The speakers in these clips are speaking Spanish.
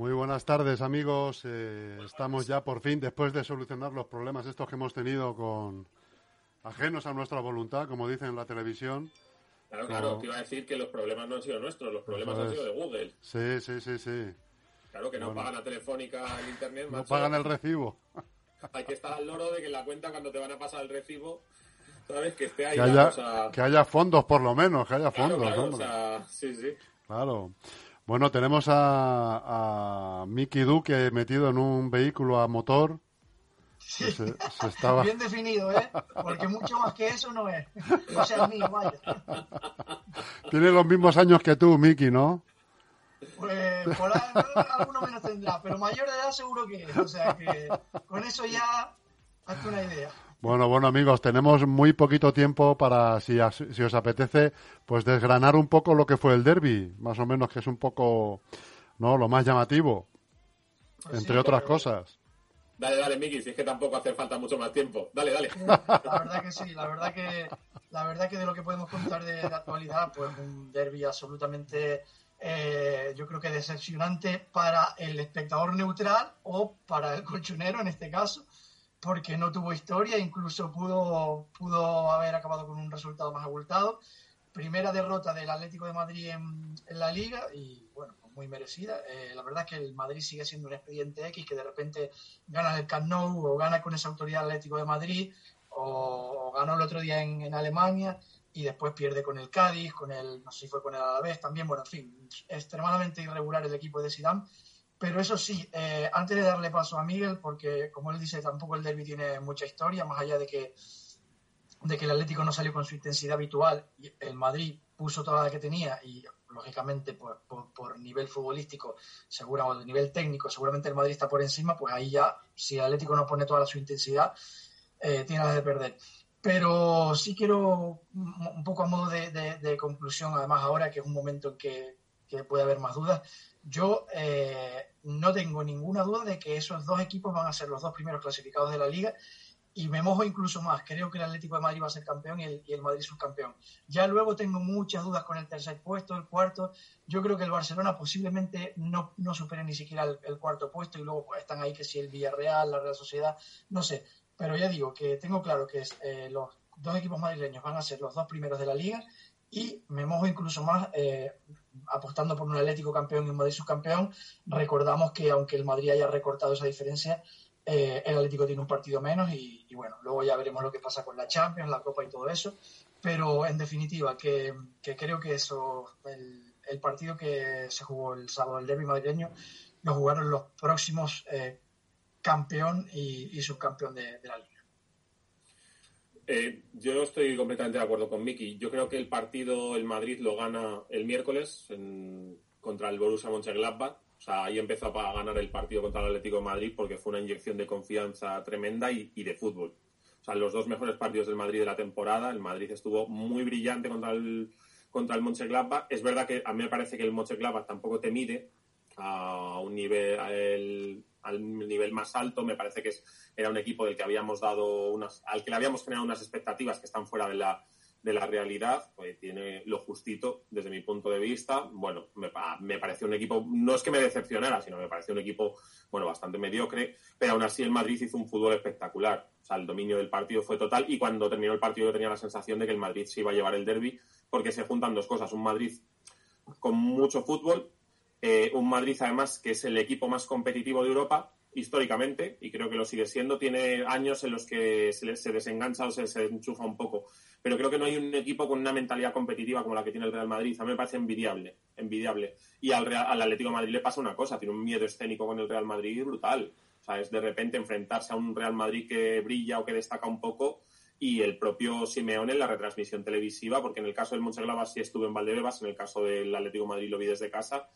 Muy buenas tardes, amigos. Eh, estamos ya por fin, después de solucionar los problemas estos que hemos tenido con ajenos a nuestra voluntad, como dicen en la televisión. Claro, claro, te iba a decir que los problemas no han sido nuestros, los problemas han sido de Google. Sí, sí, sí, sí. Claro, que no pagan a Telefónica el Internet. No pagan el recibo. Hay que estar al loro de que la cuenta cuando te van a pasar el recibo, sabes, que esté ahí. Que haya, que haya fondos, por lo menos, que haya fondos. Claro, o sea, sí, sí. Claro. Bueno, tenemos a, a Mickey Duque metido en un vehículo a motor. Sí. Se, estaba... Bien definido, ¿eh? Porque mucho más que eso no es. O sea, mío, vaya. Tiene los mismos años que tú, Mickey, ¿no? Pues por ahí, alguno menos tendrá, pero mayor de edad seguro que es. O sea que con eso ya hazte una idea. Bueno, bueno amigos, tenemos muy poquito tiempo para, si, si, os apetece, pues desgranar un poco lo que fue el derby, más o menos que es un poco, ¿no? Lo más llamativo, pues entre otras cosas. Dale, dale, Miki, si es que tampoco hace falta mucho más tiempo. Dale, dale. La verdad que sí, la verdad que, la verdad que de lo que podemos contar de la actualidad, pues un derby absolutamente, eh, yo creo que decepcionante para el espectador neutral o para el colchonero en este caso porque no tuvo historia, incluso pudo, pudo haber acabado con un resultado más abultado. Primera derrota del Atlético de Madrid en, la liga y bueno, pues muy merecida. Eh, la verdad es que el Madrid sigue siendo un expediente X que de repente gana el Camp o gana con esa autoridad Atlético de Madrid o, ganó el otro día en, en, Alemania y después pierde con el Cádiz, con el, no sé si fue con el Alavés también, bueno, en fin, extremadamente irregular el equipo de Zidane pero eso sí, eh, antes de darle paso a Miguel, porque como él dice, tampoco el derby tiene mucha historia, más allá de que, de que el Atlético no salió con su intensidad habitual, y el Madrid puso toda la que tenía y lógicamente por, por, nivel futbolístico, seguramente, nivel técnico, seguramente el Madrid está por encima, pues ahí ya, si el Atlético no pone toda su intensidad, eh, tiene la de perder. Pero sí quiero, un poco a modo de, conclusión, además ahora que es un momento en que, que puede haber más dudas, yo eh, no tengo ninguna duda de que esos dos equipos van a ser los dos primeros clasificados de la liga y me mojo incluso más. Creo que el Atlético de Madrid va a ser campeón y el, y el Madrid subcampeón. Ya luego tengo muchas dudas con el tercer puesto, el cuarto. Yo creo que el Barcelona posiblemente no, no supere ni siquiera el, cuarto puesto y luego están ahí que si el Villarreal, la Real Sociedad, no sé. Pero ya digo que tengo claro que eh, los dos equipos madrileños van a ser los dos primeros de la liga y me mojo incluso más eh, apostando por un Atlético campeón y un Madrid subcampeón. Recordamos que aunque el Madrid haya recortado esa diferencia, eh, el Atlético tiene un partido menos y, bueno, luego ya veremos lo que pasa con la Champions, la Copa y todo eso. Pero en definitiva, que, creo que eso, el, partido que se jugó el sábado, el derby madrileño, lo jugaron los próximos eh, campeón y, subcampeón de la liga. Eh, yo estoy completamente de acuerdo con Miki. Yo creo que el partido, el Madrid lo gana el miércoles contra el Borussia Mönchengladbach. O sea, ahí empezó a ganar el partido contra el Atlético de Madrid porque fue una inyección de confianza tremenda y, de fútbol. O sea, los dos mejores partidos del Madrid de la temporada. El Madrid estuvo muy brillante contra el, contra el Mönchengladbach. Es verdad que a mí me parece que el Mönchengladbach tampoco te mide a un nivel, al nivel más alto. Me parece que era un equipo del que habíamos dado unas, al que le habíamos generado unas expectativas que están fuera de la, de la realidad, pues tiene lo justito desde mi punto de vista. Bueno, me, me, pareció un equipo, no es que me decepcionara, sino me pareció un equipo, bueno, bastante mediocre, pero aún así el Madrid hizo un fútbol espectacular. O sea, el dominio del partido fue total y cuando terminó el partido yo tenía la sensación de que el Madrid se iba a llevar el derby porque se juntan dos cosas. Un Madrid con mucho fútbol eh, un Madrid, además, que es el equipo más competitivo de Europa históricamente, y creo que lo sigue siendo. Tiene años en los que se, desengancha o se, enchufa un poco. Pero creo que no hay un equipo con una mentalidad competitiva como la que tiene el Real Madrid. A mí me parece envidiable. envidiable. Y al, al Atlético Madrid le pasa una cosa: tiene un miedo escénico con el Real Madrid brutal. O sea, es de repente enfrentarse a un Real Madrid que brilla o que destaca un poco y el propio Simeone en la retransmisión televisiva, porque en el caso del Mönchengladbach sí estuve en Valdebebas, en el caso del Atlético Madrid lo vi desde casa,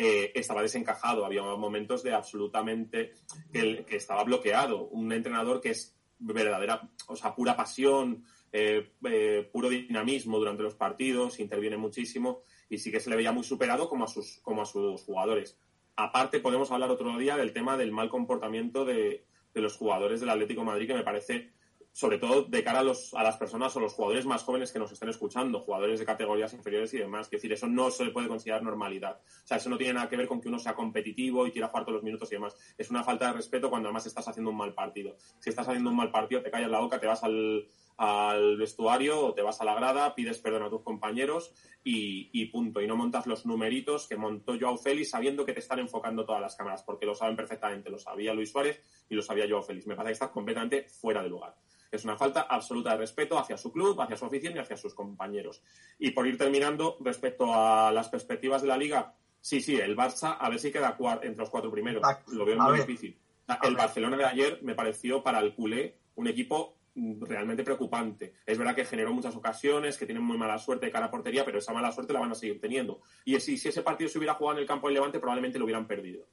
eh, estaba desencajado. Había momentos de absolutamente que, estaba bloqueado. Un entrenador que es verdadera, o sea, pura pasión, eh, eh, puro dinamismo durante los partidos, interviene muchísimo y sí que se le veía muy superado como a sus, como a sus jugadores. Aparte, podemos hablar otro día del tema del mal comportamiento de, los jugadores del Atlético Madrid, que me parece sobre todo de cara a, los, a las personas o los jugadores más jóvenes que nos estén escuchando, jugadores de categorías inferiores y demás. Es decir, eso no se puede considerar normalidad. O sea, eso no tiene nada que ver con que uno sea competitivo y quiera jugar todos los minutos y demás. Es una falta de respeto cuando además estás haciendo un mal partido. Si estás haciendo un mal partido, te callas la boca, te vas al, al vestuario o te vas a la grada, pides perdón a tus compañeros y, y, punto. Y no montas los numeritos que montó Joao Félix sabiendo que te están enfocando todas las cámaras, porque lo saben perfectamente. Lo sabía Luis Suárez y lo sabía Joao Félix. Me parece que estás completamente fuera de lugar. Es una falta absoluta de respeto hacia su club, hacia su afición y hacia sus compañeros. Y por ir terminando, respecto a las perspectivas de la liga, sí, sí, el Barça a ver si queda entre los cuatro primeros. Lo veo muy difícil. El Barcelona de ayer me pareció para el culé un equipo realmente preocupante. Es verdad que generó muchas ocasiones, que tienen muy mala suerte de cara a portería, pero esa mala suerte la van a seguir teniendo. Y si, si ese partido se hubiera jugado en el campo del Levante, probablemente lo hubieran perdido.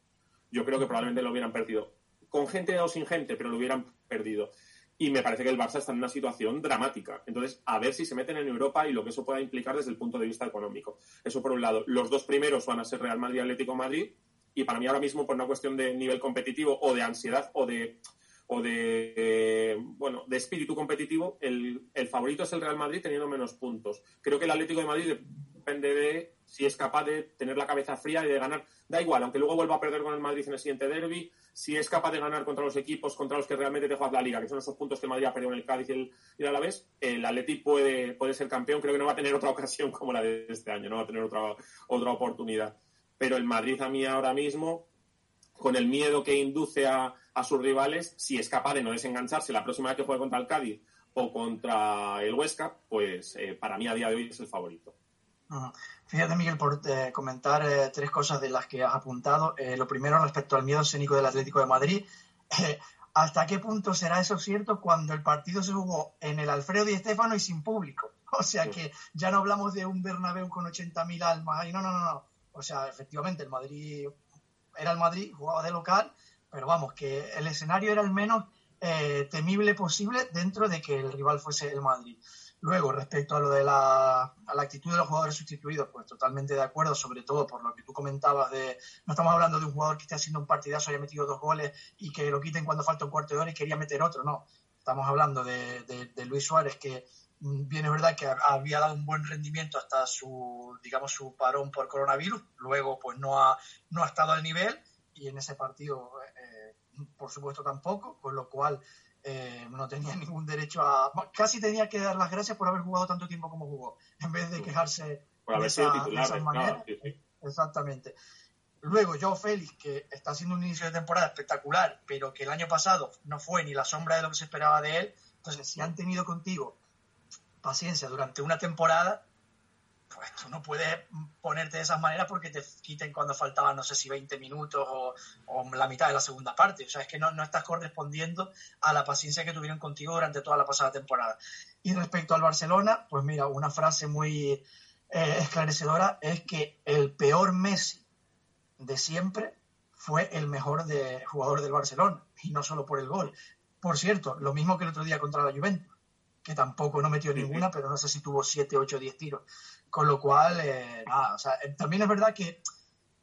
Yo creo que probablemente lo hubieran perdido. Con gente o sin gente, pero lo hubieran perdido. Y me parece que el Barça está en una situación dramática. Entonces, a ver si se meten en Europa y lo que eso pueda implicar desde el punto de vista económico. Eso por un lado. Los dos primeros van a ser Real Madrid y Atlético Madrid. Y para mí ahora mismo, por una cuestión de nivel competitivo o de ansiedad o de o de bueno de espíritu competitivo, el, el, favorito es el Real Madrid teniendo menos puntos. Creo que el Atlético de Madrid depende de si es capaz de tener la cabeza fría y de ganar. Da igual, aunque luego vuelva a perder con el Madrid en el siguiente derby, si es capaz de ganar contra los equipos contra los que realmente te juegas la liga, que son esos puntos que Madrid ha perdido en el Cádiz y el, y el Alavés, el Atlético puede, puede ser campeón. Creo que no va a tener otra ocasión como la de este año, no va a tener otra, otra oportunidad. Pero el Madrid a mí ahora mismo, con el miedo que induce a, a sus rivales, si es capaz de no desengancharse la próxima vez que juegue contra el Cádiz o contra el Huesca, pues eh, para mí a día de hoy es el favorito. Fíjate, Miguel, por eh, comentar eh, tres cosas de las que has apuntado. Eh, lo primero, respecto al miedo escénico del Atlético de Madrid. ¿Hasta qué punto será eso cierto cuando el partido se jugó en el Alfredo Di Stéfano y sin público? O sea que ya no hablamos de un Bernabéu con 80.000 almas. no, no, no, no. O sea, efectivamente, el Madrid era el Madrid, jugaba de local, pero vamos, que el escenario era el menos eh, temible posible dentro de que el rival fuese el Madrid. Luego, respecto a lo de la, a la, actitud de los jugadores sustituidos, pues totalmente de acuerdo, sobre todo por lo que tú comentabas de, no estamos hablando de un jugador que esté haciendo un partidazo, haya metido dos goles y que lo quiten cuando falta un cuarto de hora y quería meter otro, no. Estamos hablando de, de, de Luis Suárez, que mm, bien es verdad que había dado un buen rendimiento hasta su, digamos, su parón por coronavirus, luego pues no ha, no ha estado al nivel y en ese partido por supuesto tampoco, con lo cual eh, no tenía ningún derecho a... Casi tenía que dar las gracias por haber jugado tanto tiempo como jugó, en vez de quejarse por haber sido titular, Exactamente. Luego, Joe Félix, que está haciendo un inicio de temporada espectacular, pero que el año pasado no fue ni la sombra de lo que se esperaba de él. Entonces, si han tenido contigo paciencia durante una temporada, pues tú no puedes ponerte de esas maneras porque te quiten cuando faltaban, no sé si 20 minutos o, la mitad de la segunda parte. O sea, es que no, no, estás correspondiendo a la paciencia que tuvieron contigo durante toda la pasada temporada. Y respecto al Barcelona, pues mira, una frase muy eh, esclarecedora es que el peor Messi de siempre fue el mejor de, jugador del Barcelona, y no solo por el gol. Por cierto, lo mismo que el otro día contra la Juventus, que tampoco no metió ninguna, pero no sé si tuvo 7, 8, 10 tiros. Con lo cual, eh, nada, o sea, eh, también es verdad que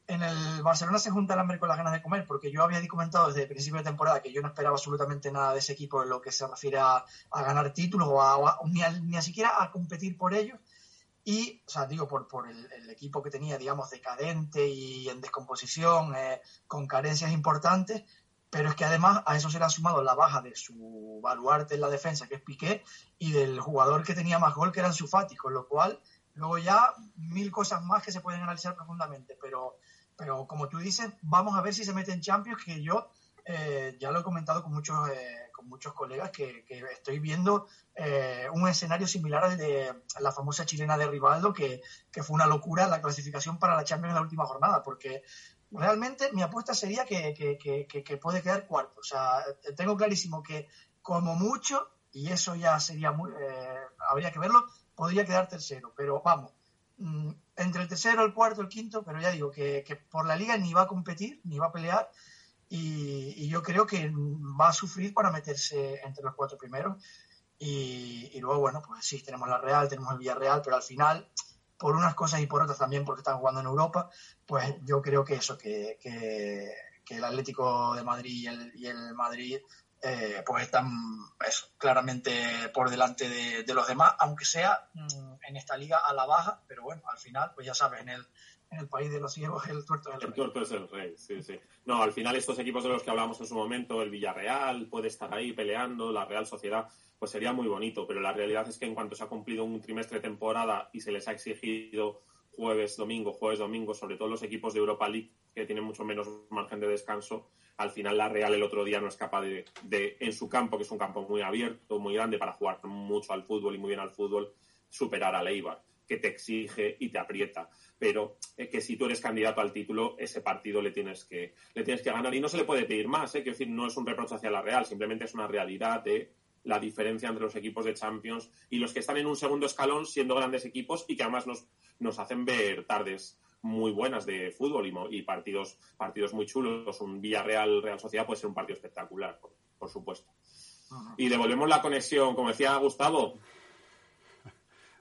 en el Barcelona se junta el hambre con las ganas de comer, porque yo había comentado desde el principio de temporada que yo no esperaba absolutamente nada de ese equipo en lo que se refiere a, ganar títulos o, a, ni, ni, a, siquiera a competir por ellos. Y, o sea, digo, por, por el, equipo que tenía, digamos, decadente y en descomposición, eh, con carencias importantes, pero es que además a eso se le ha sumado la baja de su baluarte en la defensa, que es Piqué, y del jugador que tenía más gol, que era Fati, con lo cual Luego ya mil cosas más que se pueden analizar profundamente, pero, pero como tú dices, vamos a ver si se mete en Champions, que yo eh, ya lo he comentado con muchos, eh, con muchos colegas, que, estoy viendo eh, un escenario similar al de la famosa chilena de Rivaldo, que, que, fue una locura la clasificación para la Champions en la última jornada, porque realmente mi apuesta sería que, que puede quedar cuarto. O sea, tengo clarísimo que como mucho, y eso ya sería muy, habría que verlo, podría quedar tercero, pero vamos, mm, entre el tercero, el cuarto, el quinto, pero ya digo que, por la liga ni va a competir, ni va a pelear, y, yo creo que va a sufrir para meterse entre los cuatro primeros. Y, luego, bueno, pues sí, tenemos la Real, tenemos el Villarreal, pero al final, por unas cosas y por otras también, porque están jugando en Europa, pues yo creo que eso, que, el Atlético de Madrid y el, y el Madrid eh, pues están claramente por delante de, los demás, aunque sea mm, en esta liga a la baja, pero bueno, al final, pues ya sabes, en el, en el país de los ciegos el tuerto es el rey. El tuerto es el rey, sí, sí. No, al final estos equipos de los que hablamos en su momento, el Villarreal puede estar ahí peleando, la Real Sociedad, pues sería muy bonito, pero la realidad es que en cuanto se ha cumplido un trimestre de temporada y se les ha exigido jueves, domingo, jueves, domingo, sobre todo los equipos de Europa League que tienen mucho menos margen de descanso, al final la Real el otro día no es capaz de, en su campo, que es un campo muy abierto, muy grande para jugar mucho al fútbol y muy bien al fútbol, superar a Leibar, que te exige y te aprieta. Pero eh, que si tú eres candidato al título, ese partido le tienes que, le tienes que ganar. Y no se le puede pedir más, ¿eh? que decir, no es un reproche hacia la Real, simplemente es una realidad de la diferencia entre los equipos de Champions y los que están en un segundo escalón siendo grandes equipos y que además nos, nos hacen ver tardes muy buenas de fútbol y, partidos, partidos muy chulos. Un Villarreal Real Sociedad puede ser un partido espectacular, por, supuesto. Y devolvemos la conexión, como decía Gustavo,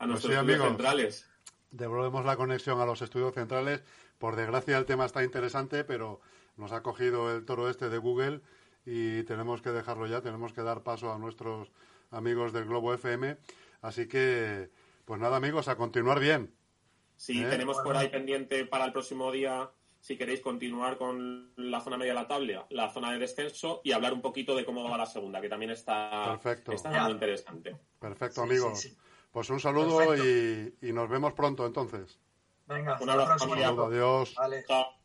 a pues nuestros estudios centrales. Devolvemos la conexión a los estudios centrales. Por desgracia el tema está interesante, pero nos ha cogido el toro este de Google y tenemos que dejarlo ya, tenemos que dar paso a nuestros amigos del Globo FM. Así que, pues nada amigos, a continuar bien. Sí, ¿Eh? tenemos por ahí pendiente para el próximo día, si queréis continuar con la zona media de la tabla, la zona de descenso y hablar un poquito de cómo va la segunda, que también está, muy interesante. Perfecto, amigos. Pues un saludo y, nos vemos pronto entonces. Venga, un abrazo. Un saludo, adiós. Chao.